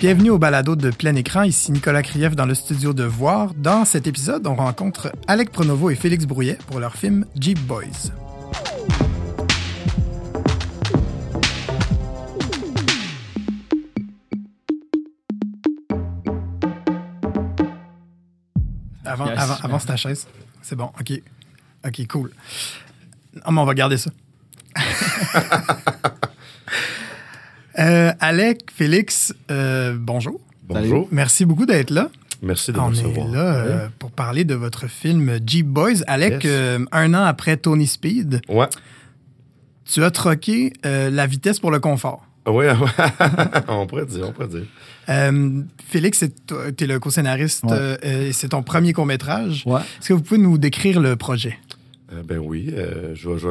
Bienvenue au balado de plein écran. Ici Nicolas Krief dans le studio de Voir. Dans cet épisode, on rencontre Alec Pronovo et Félix Brouillet pour leur film Jeep Boys. Avant, Yes. avant, avance ta chaise. C'est bon, ok. Ok, cool. Ah, mais on va garder ça. Euh, Alec, Félix, euh, bonjour. Bonjour. Merci beaucoup d'être là. Merci de On me est recevoir. là euh, pour parler de votre film Jeep Boys. Alec, Yes. euh, un an après Tony Speed, Ouais. tu as troqué euh, la vitesse pour le confort. Oui, on pourrait dire, on pourrait dire. Euh, Félix, tu es le co-scénariste Ouais. euh, et c'est ton premier court-métrage. Ouais. Est-ce que vous pouvez nous décrire le projet? Euh, ben oui, euh, je vais, je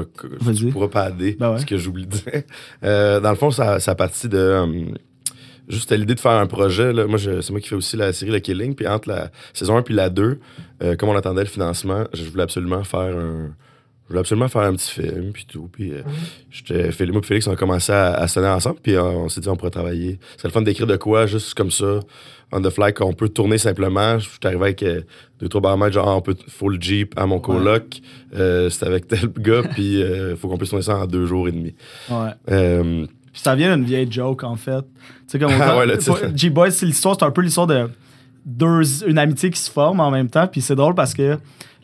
je pourrais pas aider Ben ouais. ce que j'oublie de dire. Euh, dans le fond, ça, ça a parti de euh, juste l'idée de faire un projet. Là. Moi, c'est moi qui fais aussi la série Le Killing. Puis entre la saison 1 puis la 2, euh, comme on attendait le financement, je voulais absolument faire un. Je voulais absolument faire un petit film, puis tout. Puis, euh, Félix, moi et Félix, on a commencé à, à sonner ensemble, puis euh, on s'est dit, on pourrait travailler. C'est le fun d'écrire de quoi, juste comme ça, on the fly, qu'on peut tourner simplement. Je suis arrivé avec euh, deux, trois baromètres, genre, ah, on peut full Jeep à mon coloc. Euh, c'était avec tel gars, puis euh, faut qu'on puisse tourner ça en deux jours et demi. Ouais. Puis ça vient d'une vieille joke, en fait. Tu sais, comme Ah ouais. G-Boys, c'est l'histoire, c'est un peu l'histoire de deux, une amitié qui se forme en même temps. Puis c'est drôle parce que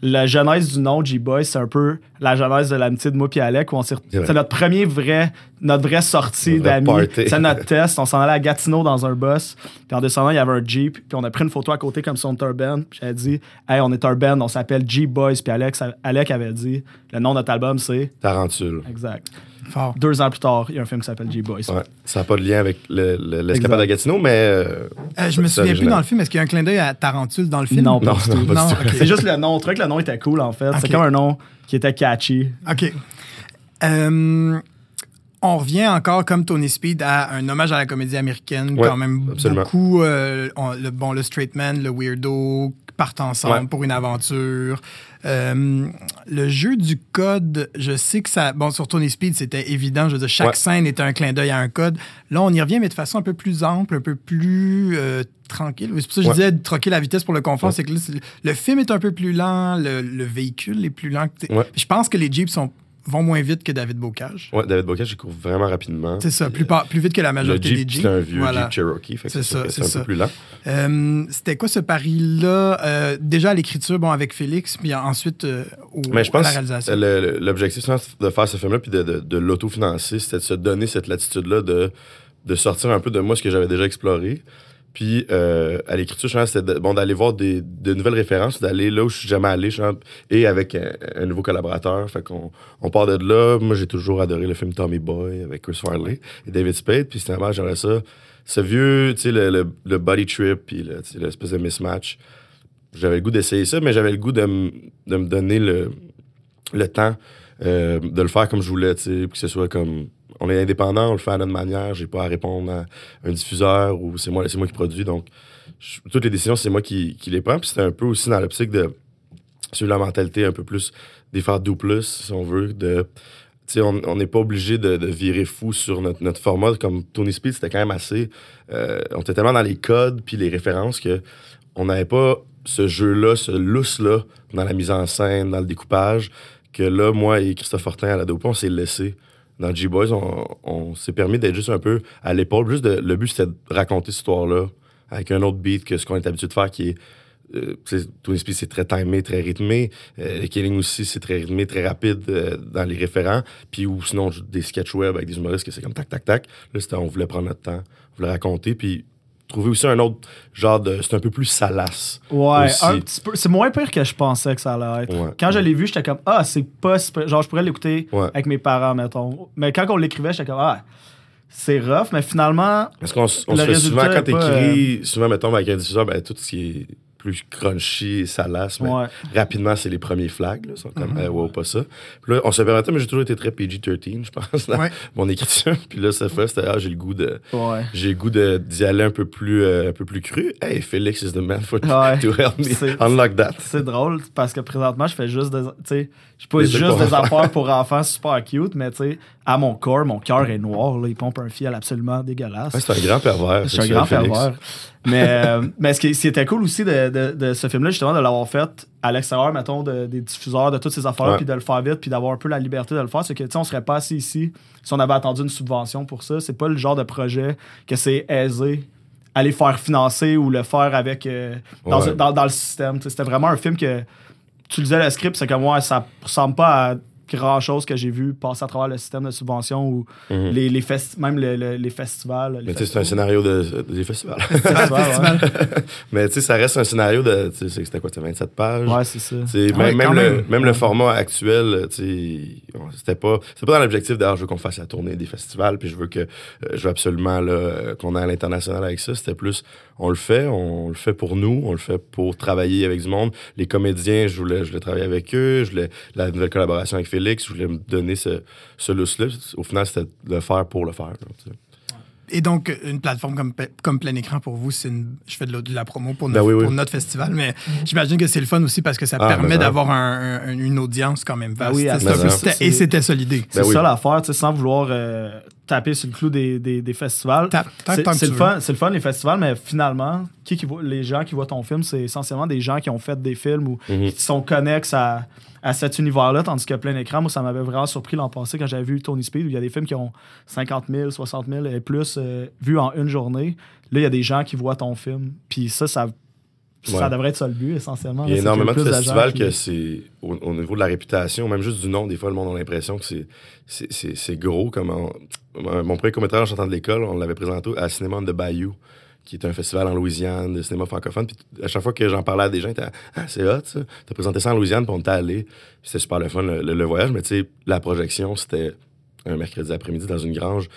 la genèse du nom G-Boys, c'est un peu la genèse de l'amitié de moi et Alec. Où on s'est- C'est notre premier vrai, notre vraie sortie vrai d'amis. party. C'est notre test. On s'en allait à Gatineau dans un bus. Puis en descendant, il y avait un Jeep. Puis on a pris une photo à côté comme si on était un band. Puis j'avais dit, hey, on est un band, on s'appelle G-Boys. Puis Alex, Alec avait dit, le nom de notre album, c'est. Tarantule. Exact. Fort. Deux ans plus tard, il y a un film qui s'appelle G-Boys. Ouais. Ça n'a pas de lien avec le- le- l'escapade Exact. à Gatineau, mais. euh, Euh, je me souviens plus original. dans le film. Est-ce qu'il y a un clin d'œil à Tarantule dans le film? Non, pas Non, du non, tout. du Non, tout. C'est juste le nom. On que le nom était cool, en fait. Ok. C'est comme un nom qui était catchy. OK. Euh, on revient encore, comme Tony Speed, à un hommage à la comédie américaine. Ouais, quand même absolument. beaucoup. euh, on- le, bon, le straight man, le weirdo partent ensemble Ouais. pour une aventure. Euh, le jeu du code, je sais que ça. Bon, sur Tony Speed, c'était évident. Je veux dire, chaque Ouais. scène était un clin d'œil à un code. Là, on y revient, mais de façon un peu plus ample, un peu plus euh, tranquille. C'est pour ça que je Ouais. disais de troquer la vitesse pour le confort. Ouais. C'est que là, le film est un peu plus lent, le, le véhicule est plus lent. Je pense que les Jeeps sont, vont moins vite que David Bocage. Ouais, David Bocage, il court vraiment rapidement. C'est ça, plus, plus vite que la Le majorité Jeep, des Jeeps. c'est un vieux Voilà. Jeep Cherokee, fait que C'est ça, c'est un ça. peu plus lent. Euh, C'était quoi ce pari-là? Euh, déjà à l'écriture, bon, avec Félix, puis ensuite euh, au, Mais je à la pense réalisation. le- l'objectif c'est de faire ce film-là puis de, de, de l'autofinancer, c'était de se donner cette latitude-là de, de sortir un peu de moi ce que j'avais déjà exploré. Puis euh, à l'écriture, c'était bon, d'aller voir des, de nouvelles références, d'aller là où je suis jamais allé, pense, et avec un, nouveau collaborateur. Fait qu'on on part de là. Moi, j'ai toujours adoré le film Tommy Boy avec Chris Farley et David Spade. Puis c'était j'aimerais ça. Ce vieux, tu sais, le, le, le body trip, puis l'espèce de mismatch. J'avais le goût d'essayer ça, mais j'avais le goût de, de me donner le, le temps euh, de le faire comme je voulais, tu sais, que ce soit comme on est indépendant, on le fait à notre manière, j'ai pas à répondre à un diffuseur ou c'est moi, c'est moi qui produis, donc toutes les décisions c'est moi qui, les prends, puis c'était un peu aussi dans l'optique de suivre la mentalité un peu plus des faire do plus si on veut, de on n'est pas obligé de, virer fou sur notre, format. Comme Tony Speed, c'était quand même assez. euh, on était tellement dans les codes puis les références que on n'avait pas ce jeu-là, ce lousse-là dans la mise en scène, dans le découpage, que là, moi et Christophe Fortin à la Dopa, on s'est laissé. Dans G-Boys, on, s'est permis d'être juste un peu à l'épaule. Juste le but, c'était de raconter cette histoire-là avec un autre beat que ce qu'on est habitué de faire, qui est. Euh, Tony Speed, c'est très timé, très rythmé. Euh, Killing aussi, c'est très rythmé, très rapide euh, dans les référents. Puis ou sinon, des sketch web avec des humoristes que c'est comme tac, tac, tac. Là, c'était, on voulait prendre notre temps, on voulait raconter. Puis trouver aussi un autre genre de. C'est un peu plus salace. Ouais, Aussi. un petit peu. C'est moins pire que je pensais que ça allait être. Ouais. Quand je l'ai vu, j'étais comme, ah, c'est pas. Genre, je pourrais l'écouter Ouais. avec mes parents, mettons. Mais quand on l'écrivait, j'étais comme, ah, c'est rough, mais finalement, Parce qu'on se fait souvent, quand t'écris, souvent, mettons, avec un diffuseur, ben, tout ce qui est plus crunchy et salace. Mais Ouais. rapidement, c'est les premiers flags. Là, sont comme, Mhm. euh, wow, pas ça. Puis là, on se permettait, mais j'ai toujours été très PG-13, je pense, dans Ouais. mon écriture. Puis là, cette fois, c'était, ah, j'ai le goût de, Ouais. j'ai le goût d'y aller un peu plus, euh, un peu plus cru. Hey, Félix is the man for to help me C'est- unlock that. C'est drôle parce que présentement, je fais juste des. Tu sais, je pose Des juste des enfants. affaires pour enfants super cute, mais tu sais, à mon corps, mon cœur est noir. Là, il pompe un fiel absolument dégueulasse. C'est un grand pervers. Suis un grand Félix. ferveur. Mais, euh, mais ce qui, ce qui était cool aussi de, de- de ce film-là, justement, de l'avoir fait à l'extérieur, mettons, de- des diffuseurs, de toutes ces affaires, puis de le faire vite, puis d'avoir un peu la liberté de le faire, c'est que, tu sais, on serait pas assis ici si on avait attendu une subvention pour ça. C'est pas le genre de projet que c'est aisé aller faire financer ou le faire avec euh, dans, Ouais. dans- dans le système. C'était vraiment un film que tu lisais le script, c'est comme moi, ça ressemble pas à grand chose que j'ai vu passer à travers le système de subvention ou Mhm. les, les festi- même le- le- les festivals. les Mais tu sais, c'est un scénario de, des festivals. Festivals, ouais. Mais tu sais, ça reste un scénario de. Tu sais, c'était quoi, c'était 27 pages? Ouais, c'est ça. Ouais, même, quand même, le, même. même le format actuel, tu sais, on- c'était pas, c'était pas dans l'objectif d'ailleurs, je veux qu'on fasse la tournée des festivals, puis je veux que, euh, je veux absolument là, qu'on aille à l'international avec ça. C'était plus, on le fait, on le fait pour nous, on le fait pour travailler avec du monde. Les comédiens, je voulais, je voulais travailler avec eux, je voulais la nouvelle collaboration avec Félix, je voulais me donner ce, ce lousse-là. Au final, c'était le faire pour le faire. là. Et donc, une plateforme comme, comme plein écran pour vous, c'est une... je fais de la, de la promo pour, Ben notre, oui, oui. pour notre festival, mais j'imagine que c'est le fun aussi parce que ça Ah, permet mais ça. d'avoir un- un- une audience quand même vaste. Ben oui, et c'était ça l'idée. C'est Ben oui. ça l'affaire, tu sais, sans vouloir euh, taper sur le clou des, des, des festivals. C'est le, fun, c'est le fun, les festivals, mais finalement, qui qui voit, les gens qui voient ton film, c'est essentiellement des gens qui ont fait des films ou Mhm. qui sont connexes à, à cet univers-là, tandis que plein écran, moi, ça m'avait vraiment surpris l'an passé quand j'avais vu Tony Speed, où il y a des films qui ont 50 000, 60 000 et plus euh, vus en une journée. Là, il y a des gens qui voient ton film. Puis ça, ça, ça Ouais. devrait être ça le but, essentiellement. Il y a énormément de festivals qui- que c'est au, au niveau de la réputation, même juste du nom, des fois le monde a l'impression que c'est c'est- gros. Comme en- mon premier comédien en chantant de l'école, on l'avait présenté à Cinéma de Bayou, qui est un festival en Louisiane de cinéma francophone. Puis à chaque fois que j'en parlais à des gens, ils étaient ah c'est hot ça. T'as présenté ça en Louisiane, puis on était allé. C'était super le fun le, le- le voyage, mais tu sais la projection c'était un mercredi après-midi dans une grange.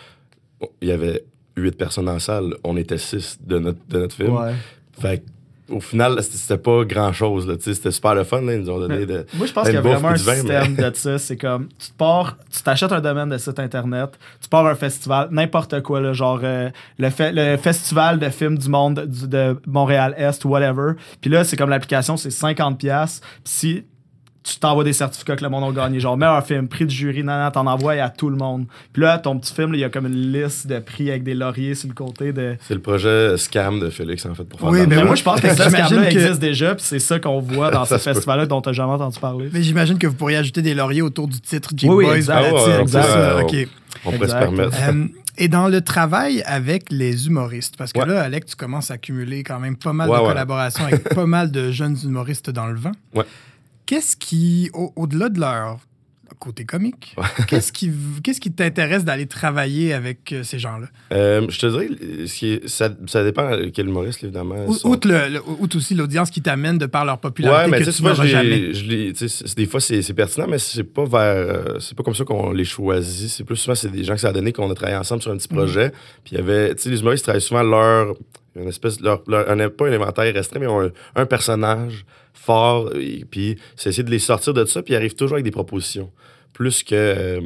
Il y avait huit personnes la salle, on était six de notre de notre film. Ouais. Fait que, au final, c'était pas grand chose. Là, tu sais, c'était super le fun. Là, ils nous ont donné de. Moi, je pense qu'il y a vraiment un vin, système de ça. C'est comme, tu te pars, tu t'achètes un domaine de site internet, tu pars à un festival, n'importe quoi, là, genre euh, le, fe- le festival de films du monde du- de Montréal-Est whatever. Puis là, c'est comme l'application, c'est 50$. pièces Puis si tu t'envoies des certificats que le monde a gagné, genre meilleur film, prix du jury, nan, nan, t'en envoies à tout le monde. Puis là, ton petit film, il y a comme une liste de prix avec des lauriers sur le côté de. C'est le projet Scam de Félix, en fait, pour faire Oui, Mais moi, je pense que ce que- existe déjà, puis c'est ça qu'on voit dans ce festival-là dont t'as jamais entendu parler. Mais j'imagine que vous pourriez ajouter des lauriers autour du titre Jim Oui, oui, Boys. exact. Ah ouais, on exact, pourrait, ça, on- ok. On pourrait se permettre. Euh, et dans le travail avec les humoristes, parce que Ouais. là, Alec, tu commences à accumuler quand même pas mal Ouais, de ouais. collaborations avec pas mal de jeunes humoristes dans le vent. Ouais. Qu'est-ce qui, au- au-delà de leur côté comique, qu'est-ce qui, qu'est-ce qui t'intéresse d'aller travailler avec euh, ces gens-là? Euh, je te dirais, ce qui est- ça, ça dépend de quel humoriste, évidemment. Ou- Sont- Outre, le, le- outre aussi l'audience qui t'amène de par leur popularité Ouais, mais que tu tu sais, souvent, n'auras je jamais. les- je les- tu sais, c'est- des fois, c'est c'est pertinent, mais c'est pas vers. euh, c'est pas comme ça qu'on les choisit. C'est plus souvent, c'est des gens que ça a donné qu'on a travaillé ensemble sur un Mhm. petit projet. Puis il y avait. Tu sais, les humoristes travaillent souvent leur. Une espèce. Leur, leur- pas un inventaire restreint, mais un, un personnage fort. Et, puis c'est essayer de les sortir de ça, puis ils arrivent toujours avec des propositions. Plus que. euh,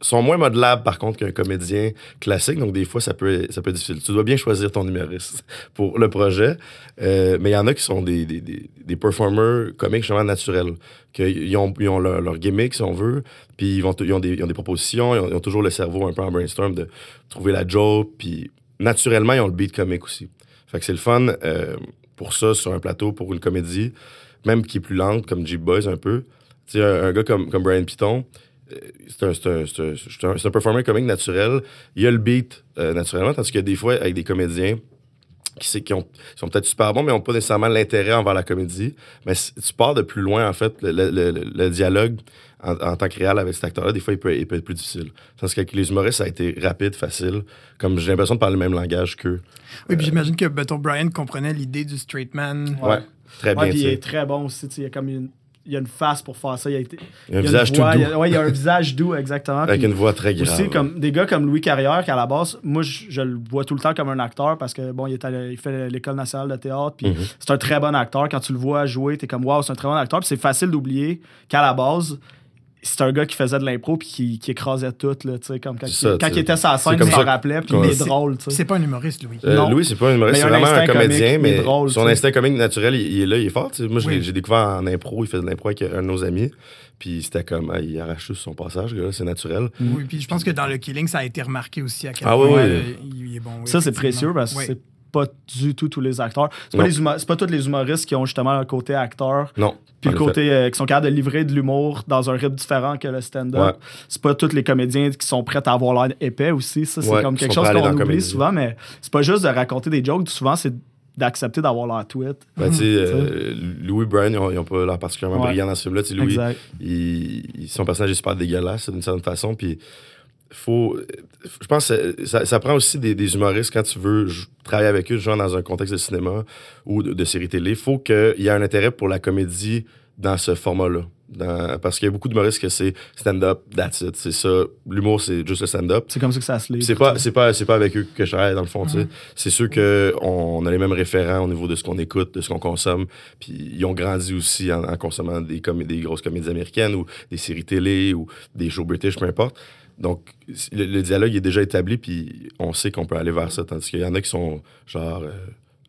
sont moins modelables, par contre, qu'un comédien classique. Donc, des fois, ça peut, ça peut être difficile. Tu dois bien choisir ton humoriste pour le projet. Euh, mais il y en a qui sont des, des, performers comiques justement naturels. Qu'ils ont, ils ont leur, gimmick, si on veut, puis ils, ont des, ils ont des propositions, ils ont, ils ont toujours le cerveau un peu en brainstorm de trouver la joke, puis naturellement, ils ont le beat comique aussi. Fait que c'est le fun euh, pour ça, sur un plateau, pour une comédie, même qui est plus lente, comme Jeep Boys un peu. Tu un, un gars comme, comme Brian Piton, euh, c'est un, c'est un, c'est un, un performer comique naturel. Il y a le beat euh, naturellement, tandis que des fois, avec des comédiens qui, ont, qui sont peut-être super bons, mais n'ont pas nécessairement l'intérêt envers la comédie. Mais tu pars de plus loin, en fait, le, le- le- le dialogue en, en tant que réel avec cet acteur-là, des fois, il peut, il peut être plus difficile. Tandis qu'avec les humoristes, ça a été rapide, facile. Comme j'ai l'impression de parler le même langage qu'eux. Oui, puis j'imagine que mettons, Brian comprenait l'idée du straight man. Ouais. Très bien, puis il est très bon aussi. tu sais, Il y a comme une, il y a une face pour faire ça. Il y a, été- Il y a un visage une tout voix, doux, il y a- ouais, il y a un visage doux, exactement. avec Puis une voix très grave. aussi, comme des gars comme Louis Carrière, qui à la base, moi, je, je le vois tout le temps comme un acteur parce que, bon, il, est allé- il fait l'École nationale de théâtre, puis Mhm. c'est un très bon acteur. Quand tu le vois jouer, t'es comme, waouh, c'est un très bon acteur. Puis c'est facile d'oublier qu'à la base, c'est un gars qui faisait de l'impro puis qui, qui écrasait tout, là, tu sais, comme quand, il, ça, quand il était sur la scène, il s'en rappelait, puis il est drôle, tu sais. C'est pas un humoriste, Louis. Euh, Non. Louis, c'est pas un humoriste, Mais il c'est a un vraiment un instinct comédien, comique, mais drôle, son instinct comique naturel, il, il est là, il est fort. tu sais. Moi, je l'ai- Oui. j'ai découvert en impro, il faisait de l'impro avec un de nos amis, puis c'était comme, ah, il arrache tout son passage, c'est naturel. Oui, puis je pense que dans le Killing, ça a été remarqué aussi à quel Ah oui, point oui. euh, il est bon. oui, Ça, c'est précieux parce que Oui. c'est pas du tout tous les acteurs. C'est pas, pas tous les humoristes qui ont justement un côté acteur. Non. Puis le côté euh, qui sont capables de livrer de l'humour dans un rythme différent que le stand-up. Ouais. C'est pas tous les comédiens qui sont prêts à avoir l'air épais aussi. Ça, c'est Ouais, comme quelque chose qu'on oublie comédie. souvent, mais c'est pas juste de raconter des jokes. Souvent, c'est d'accepter d'avoir l'air tweet. Ben, tu sais, euh, Louis et Brian, ils ont, ils ont pas l'air particulièrement Ouais. brillants dans ce film-là. Louis, il, il- son personnage est super dégueulasse d'une certaine façon. Puis, faut, je pense que ça, ça prend aussi des, des humoristes quand tu veux travailler avec eux, genre dans un contexte de cinéma ou de, de série télé. Il faut qu'il y ait un intérêt pour la comédie dans ce format-là. Dans- parce qu'il y a beaucoup d'humoristes que c'est stand-up, that's it. C'est ça. L'humour, c'est juste le stand-up. C'est comme ça que ça se lit. C'est pas, c'est pas, c'est pas avec eux que je travaille dans le fond, sais. Mhm. C'est sûr que on, on a les mêmes référents au niveau de ce qu'on écoute, de ce qu'on consomme. Puis ils ont grandi aussi en, en consommant des, des grosses comédies américaines ou des séries télé ou des shows british, peu importe. Donc le, le dialogue est déjà établi, puis on sait qu'on peut aller vers ça. Tandis qu'il y en a qui sont genre euh,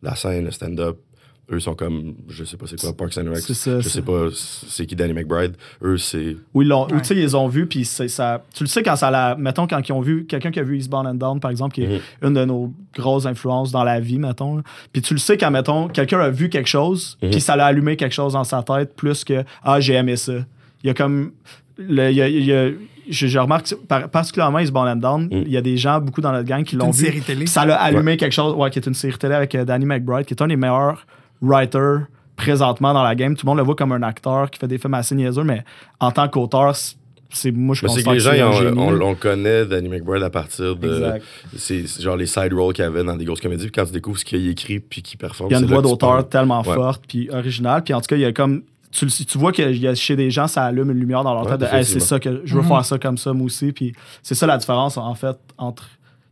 la scène, le stand-up. Eux sont comme, je sais pas c'est quoi, Parks and Rec. C'est ça, Je c'est- sais pas c'est qui Danny McBride. Eux, c'est. Ou ils Ouais. tu sais, ils ont vus, puis c'est- ça. Tu le sais quand ça la. Mettons, quand ils ont vu. Quelqu'un qui a vu Eastbound and Down, par exemple, qui est Mhm. une de nos grosses influences dans la vie, mettons. Puis tu le sais quand, mettons, quelqu'un a vu quelque chose, Mhm. puis ça l'a allumé quelque chose dans sa tête, plus que Ah, j'ai aimé ça. Il y a comme. Le- y a- il y a- je, je remarque, par- particulièrement Eastbound and Down, Mhm. il y a des gens, beaucoup dans notre gang, qui l'ont une vu. série télé. Ça l'a allumé quelque chose, ouais, qui est une série télé avec euh, Danny McBride, qui est un des meilleurs writers présentement dans la game. Tout le monde le voit comme un acteur qui fait des films assez niaiseux, mais en tant qu'auteur, c'est- moi je Mais c'est que les gens, c'est un ils ont- on, on le connaît, Danny McBride, à partir de. C'est genre les side roles qu'il y avait dans des grosses comédies. Puis quand tu découvres ce qu'il écrit puis qu'il performe, Il y a une voix d'auteur tellement Ouais. forte puis originale. Puis en tout cas, il y a comme. Tu, tu vois que il y a, chez des gens, ça allume une lumière dans leur Ouais, tête de Hey, c'est ça que je veux Mhm. faire ça comme ça, moi aussi. Puis c'est ça la différence, en fait, entre.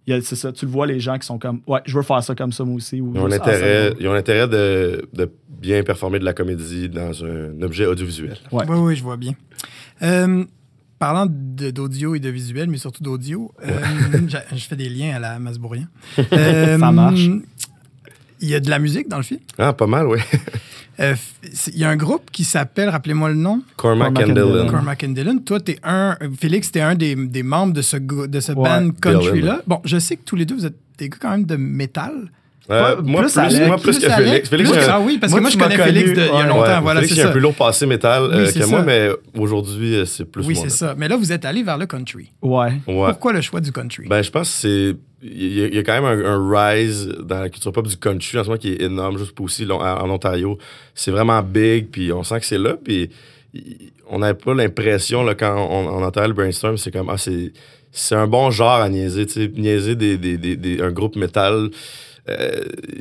il y a- C'est ça, tu le vois, les gens qui sont comme Ouais, je veux faire ça comme ça, moi aussi. Ou, Ils ont juste, Ah, ça intérêt, ils ont intérêt de, de bien performer de la comédie dans un objet audiovisuel. Ouais. Oui, oui, je vois bien. Euh, parlant d'audio et de visuel, mais surtout d'audio, euh, je, je fais des liens à la Masbourien. Euh, Ça marche. Il y a de la musique dans le film? Ah, pas mal, oui. Euh, Il y a un groupe qui s'appelle, rappelez-moi le nom, Cormac, Cormac and Dillon. Cormac and Dillon. Toi, t'es un. Félix, t'es un des, des membres de ce, de ce Ouais, band country-là. Bon, je sais que tous les deux, vous êtes des gars quand même de métal. Euh, moi, plus plus, moi, plus, que Alex, Félix. Plus ah oui, parce moi, que moi, je connais Félix il y a longtemps. Ouais, voilà, Félix, c'est il est un ça. peu lourd passé métal euh, Oui, c'est que moi, ça. mais aujourd'hui, euh, c'est plus Oui, c'est ça. Mais là, vous êtes allé vers le country. Ouais. Ouais. Pourquoi le choix du country? Ben, je pense que c'est. Il y, a- il y a quand même un, un rise dans la culture pop du country en ce moment qui est énorme, juste pour aussi long- en, en Ontario. C'est vraiment big, puis on sent que c'est là, puis on n'avait pas l'impression, là, quand on, on entendait le brainstorm, c'est comme, ah, c'est. C'est un bon genre à niaiser, tu sais, niaiser des, des, des, des- un groupe métal. euh,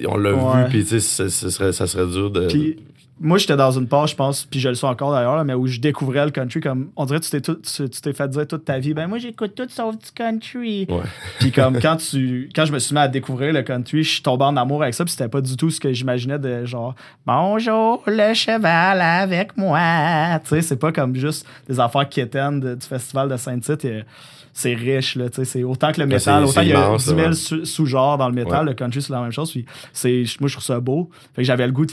on l'a Ouais. vu, puis tu sais, ça, serait, ça serait dur de. Puis moi, j'étais dans une page, je pense, puis je le suis encore d'ailleurs, mais où je découvrais le country comme. On dirait que tu t'es fait dire toute ta vie, ben moi, j'écoute tout sauf du country. Puis comme quand tu quand je me suis mis à découvrir le country, je suis tombé en amour avec ça, puis c'était pas du tout ce que j'imaginais de genre bonjour le cheval avec moi. Tu sais, c'est pas comme juste des affaires quétaines de- du festival de Saint-Tite. C'est riche, là, tu sais, c'est autant que le métal, autant il y a immense, 10 000 ouais. sous- sous-genres dans le métal, le country c'est la même chose, puis c'est, moi je trouve ça beau. Fait que j'avais le goût de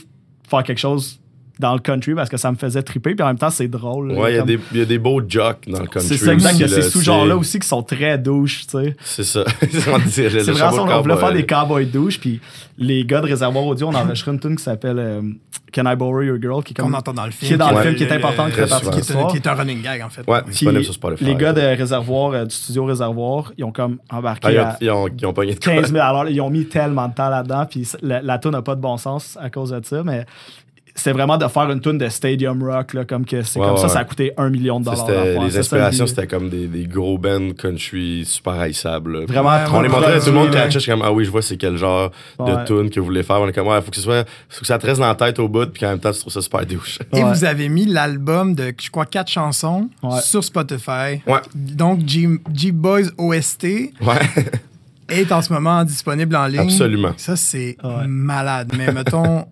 faire quelque chose dans le country parce que ça me faisait triper, puis en même temps c'est drôle. Ouais, il y, a comme- des- il y a des beaux jocks dans le country. c'est ça, exact, il y a ces là, sous-genres-là c'est- aussi qui sont très douches, tu sais. C'est ça. On C'est vraiment ça, on voulait faire des cowboys douches, puis les gars de Réservoir Audio, on a enregistré une tune qui s'appelle euh, Can I Borrow Your Girl, qui est comme. entend dans le film. qui est dans le film, qui est important, qui fait partie est, l'histoire. qui est un running gag, en fait. Ouais, Oui. disponible sur Spotify. les gars de Réservoir, euh, du studio Réservoir, ils ont comme embarqué Ah, ils, ont, ils, pogné de quoi? 15 000 alors Ils ont mis tellement de temps là-dedans, puis la, la tune n'a pas de bon sens à cause de ça, mais c'était vraiment de faire une tune de Stadium Rock, là, comme que c'est Ouais, comme ça, ouais. ça a coûté un million de dollars. à faire. les C'est inspirations, c'était comme des, des gros bands country super haïssables. là. Vraiment Ouais, trop On les montrait, tout le monde catchait, je suis comme, ah oui, je vois c'est quel genre Ouais. de tune que vous voulez faire. On est comme, ouais, faut que, ce soit, faut que ça te reste dans la tête au bout, puis qu'en même temps, tu trouves ça super douche. Et vous avez mis l'album de, je crois, quatre chansons Ouais. sur Spotify. Ouais. Donc, G- G-Boys OST Ouais. est en ce moment disponible en ligne. Absolument. Ça, c'est Ouais. malade. Mais mettons,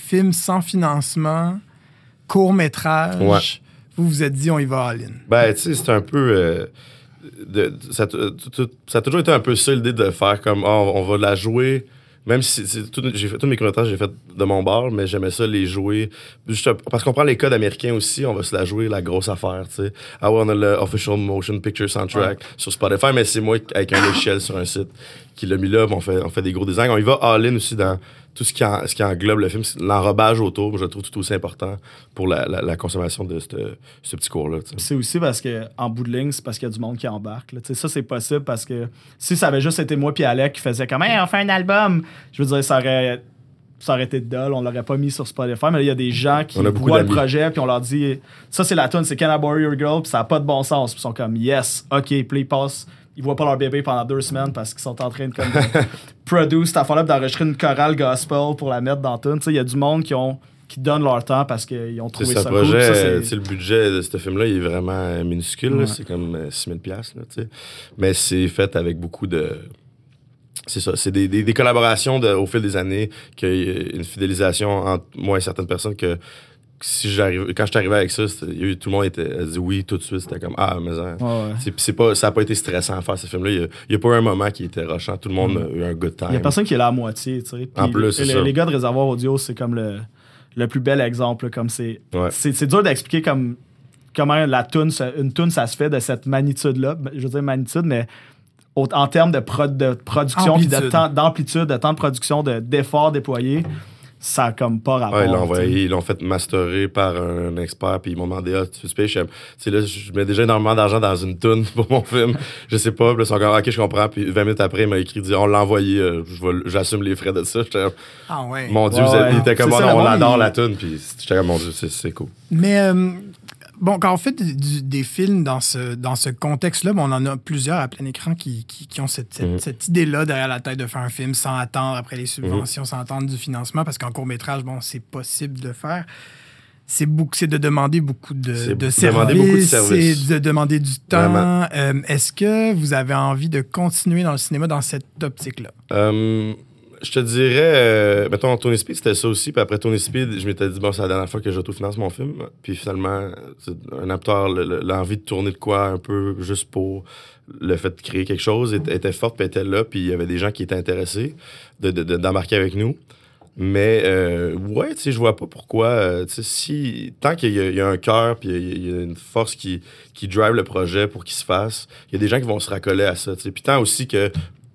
film sans financement, court-métrage, Ouais. vous vous êtes dit, on y va all-in. Ben, tu sais, c'est un peu. euh, de- ça, a- ça toujours été un peu ça l'idée de faire comme, Ah, on va la jouer. Même si j'ai fait tous mes courts j'ai fait de mon bord, mais j'aimais ça les jouer. Juste parce qu'on prend les codes américains aussi, on va se la jouer la grosse affaire, tu sais. Ah ouais, on a le Official Motion Picture Soundtrack sur Spotify, mais c'est moi avec un logiciel sur un site qui l'a mis là, on fait, on fait des gros designs. On y va all-in aussi dans tout ce qui, en- ce qui englobe le film. C'est L'enrobage autour, je le trouve tout aussi important pour la, la- la consommation de ce petit cours-là. C'est aussi parce que en bout de ligne, c'est parce qu'il y a du monde qui embarque. là. Ça, c'est possible parce que si ça avait juste été moi puis Alec qui faisait comme Hey, on fait un album, je veux dire, ça aurait, ça aurait été dull, on l'aurait pas mis sur Spotify, mais là, il y a des gens qui voient le projet puis on leur dit Ça, c'est la tune, c'est Can I Borrow Your Girl, puis ça a pas de bon sens. Puis ils sont comme Yes, ok, puis là, ils voient pas leur bébé pendant deux semaines parce qu'ils sont en train de, comme, produire cette affaire-là, d'enregistrer une chorale gospel pour la mettre dans tune. Tu sais, Il y a du monde qui ont qui donnent leur temps parce qu'ils ont trouvé ça cool. ça, euh, c'est- le budget de ce film-là, il est vraiment euh, minuscule. Ouais. C'est comme euh, 6 000 piastres, là, tu sais. Mais c'est fait avec beaucoup de... C'est ça, c'est des, des, des collaborations de- au fil des années, qu'il y a une fidélisation entre moi et certaines personnes que si j'arrive, quand je suis arrivé avec ça, a eu- tout le monde était, a dit oui tout de suite. C'était comme, ah, mais hein, Ouais, ouais. c'est, c'est pas, ça n'a pas été stressant à faire ce film-là. Il n'y a, pas eu un moment qui était rushant. Tout le monde a eu un good time. Il y a personne qui est là à moitié, tu sais. Puis En plus, les, gars de Réservoir Audio, c'est comme le, le plus bel exemple. là, Comme c'est, Ouais. c'est, dur d'expliquer comme, comment la tune, une tune, ça se fait de cette magnitude-là. Ben, Je veux dire magnitude, mais au- en termes de, pro- de production, puis de Amplitude. temps, d'amplitude, de temps de production, de, d'efforts déployés, ça a comme pas rapport. Ouais, ils l'ont sais. envoyé, ils l'ont fait masterer par un expert, puis ils m'ont demandé, ah, tu payer? Je sais, là, je mets déjà énormément d'argent dans une toune pour mon film. Je sais pas, puis là, ils sont comme, ok, je comprends. Puis 20 minutes après, il m'a écrit, dit, on l'a envoyé, euh, je vais- j'assume les frais de ça. J'étais Ah ouais. mon Dieu, Ouais, il était comme, oh, ça, on adore il- la toune, puis j'étais comme, mon Dieu, c'est, c'est cool. Mais euh, bon, quand on fait du- du- des films dans ce, dans ce contexte-là, bon, on en a plusieurs à plein écran qui, qui, qui ont cette, cette, Mhm. cette idée-là derrière la tête de faire un film sans attendre après les subventions, sans attendre du financement, parce qu'en court-métrage, bon, c'est possible de faire. C'est beaucoup, c'est de demander beaucoup de, C'est de services, c'est de demander du temps. Euh, Est-ce que vous avez envie de continuer dans le cinéma dans cette optique-là? Euh, je te dirais, euh, mettons, Tony Speed, c'était ça aussi. Puis après Tony Speed, je m'étais dit, bon, c'est la dernière fois que j'autofinance mon film. Puis finalement, un acteur, le- le- l'envie de tourner de quoi un peu juste pour le fait de créer quelque chose était, forte, puis était là. Puis il y avait des gens qui étaient intéressés de- de- d'embarquer avec nous. Mais euh, ouais, tu sais, je vois pas pourquoi. euh, tu sais, si tant qu'il y, y a un cœur puis il y a- une force qui qui drive le projet pour qu'il se fasse, il y a des gens qui vont se raccoler à ça. tu. Puis tant aussi que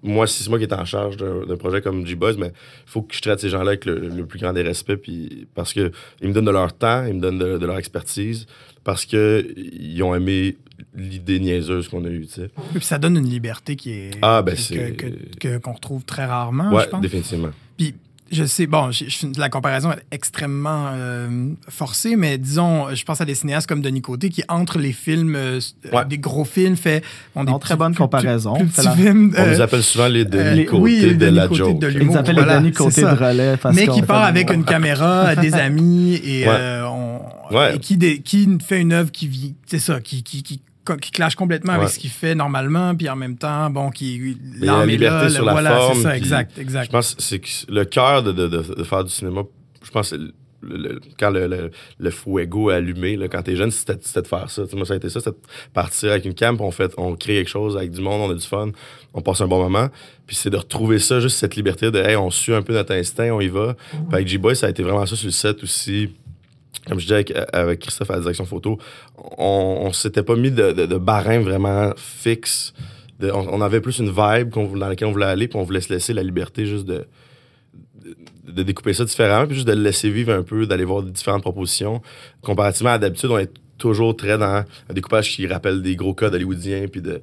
moi, si c'est moi qui est en charge d'un projet comme G-Boys, mais il faut que je traite ces gens-là avec le, le plus grand des respects, puis parce que ils me donnent de leur temps, ils me donnent de, de leur expertise, parce que ils ont aimé l'idée niaiseuse qu'on a eue, tu sais. Puis ça donne une liberté qui est Ah, ben, c'est- que- qu'on retrouve très rarement, ouais, je pense. définitivement. Puis, je sais, bon, je- je- la comparaison est extrêmement euh, forcée, mais disons, je pense à des cinéastes comme Denis Côté qui, entre les films, euh, Ouais. des gros films, fait. Bon, des Non, très bonne comparaison. Plus, Fait petits la- films. On euh, nous appelle souvent les Denis euh, les- côté oui, les de Denis la Côté joke. de Ils l'humour, appellent voilà, le Denis côté de relais. Parce mais qui part avec une caméra, des amis et, Ouais. euh, on- Ouais. et qui, qui fait une œuvre qui vit, c'est ça, qui, qui, qui, qui clash complètement avec ce qu'il fait normalement, puis en même temps, bon, qui l'arme est liberté là, sur le- la voilà, forme, c'est ça, exact, Je pense que c'est le cœur de, de, de, de faire du cinéma, je pense que c'est le- le- quand le, le, fuego est allumé, là, quand t'es jeune, c'était de faire ça. Moi, ça a été ça, c'était de partir avec une cam, puis on, fait, on crée quelque chose avec du monde, on a du fun, on passe un bon moment. Puis c'est de retrouver ça, juste cette liberté de, hey, on suit un peu notre instinct, on y va. Puis avec G-Boy, ça a été vraiment ça sur le set aussi. Comme je disais avec, avec Christophe à la direction photo, on, s'était pas mis de, de, vraiment fixe. On, avait plus une vibe dans laquelle on voulait aller, puis on voulait se laisser la liberté juste de, de, découper ça différemment, puis juste de le laisser vivre un peu, d'aller voir différentes propositions. Comparativement à d'habitude, on est toujours très dans un découpage qui rappelle des gros codes hollywoodiens, puis de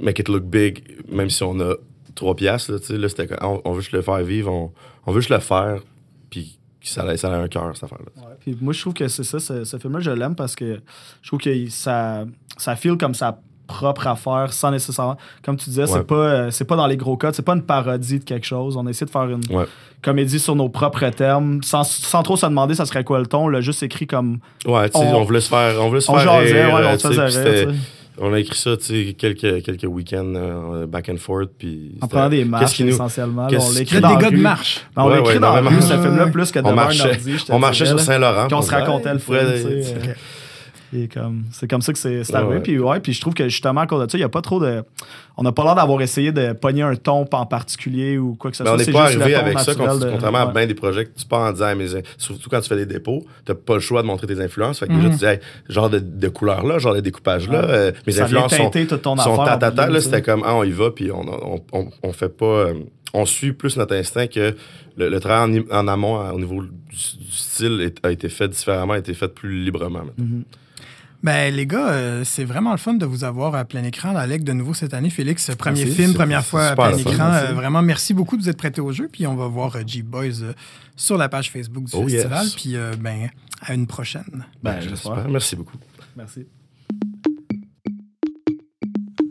make it look big, même si on a trois piastres. Là, là, on, veut juste le faire vivre, on, on veut juste le faire, puis ça, a, ça a un cœur, cette affaire-là. Ouais, puis moi, je trouve que c'est ça, ce, ce film-là, je l'aime parce que je trouve que ça, ça feel comme sa propre affaire sans nécessairement. Comme tu disais, Ouais. c'est pas, euh, c'est pas dans les gros codes, c'est pas une parodie de quelque chose. On essaie de faire une Ouais. comédie sur nos propres termes, sans, sans trop se demander ça serait quoi le ton, là, juste écrit comme. Ouais, tu sais, On- on, voulait se faire, on voulait se On faire jasait, rire, ouais, euh, on tu se faisait rire. On a écrit ça, tu sais, quelques, quelques week-ends euh, back and forth, puis... En c'était- prenant des qu'est-ce marches, qui nous- essentiellement. qu'est-ce on l'écrit dans la dégât de marche. Ben, on Ouais, l'écrit ouais, dans la rue, ce film-là, plus que On devant un marchait, ordi. on marchait sur. Saint-Laurent. On puis se racontait le film, tu tu Et comme, c'est comme ça que c'est c'est arrivé. ouais. Puis, ouais, puis je trouve que justement, à cause de ça, il n'y a pas trop de. On n'a pas l'air d'avoir essayé de pogner un ton en particulier ou quoi que ce Mais soit. on n'est C'est pas arrivé avec ça, de- contrairement à bien des projets que tu pars en disant, mais surtout quand tu fais des dépôts, t'as pas le choix de montrer tes influences. Fait que déjà, Mhm. tu dis, hey, genre de, de couleur-là, genre de découpage-là, Ouais. euh, mes Ça influences sont, toute ton sont affaire, ta, ta, ta, en bout de là, c'était tu comme, ah, on y va, puis on, on, on, on fait pas, euh, on suit plus notre instinct que le, le travail en, en amont, à- au niveau du, du style, est- a été fait différemment, a été fait plus librement. Ben, les gars, euh, c'est vraiment le fun de vous avoir à plein écran à l'ALEC de nouveau cette année. Félix, premier Merci, film, première fois à plein écran. Euh, vraiment, merci beaucoup de vous être prêtés au jeu. Puis on va voir euh, euh, sur la page Facebook du Oh, yes. festival. Puis, euh, ben, à une prochaine. Ben, j'espère. Merci beaucoup. Merci.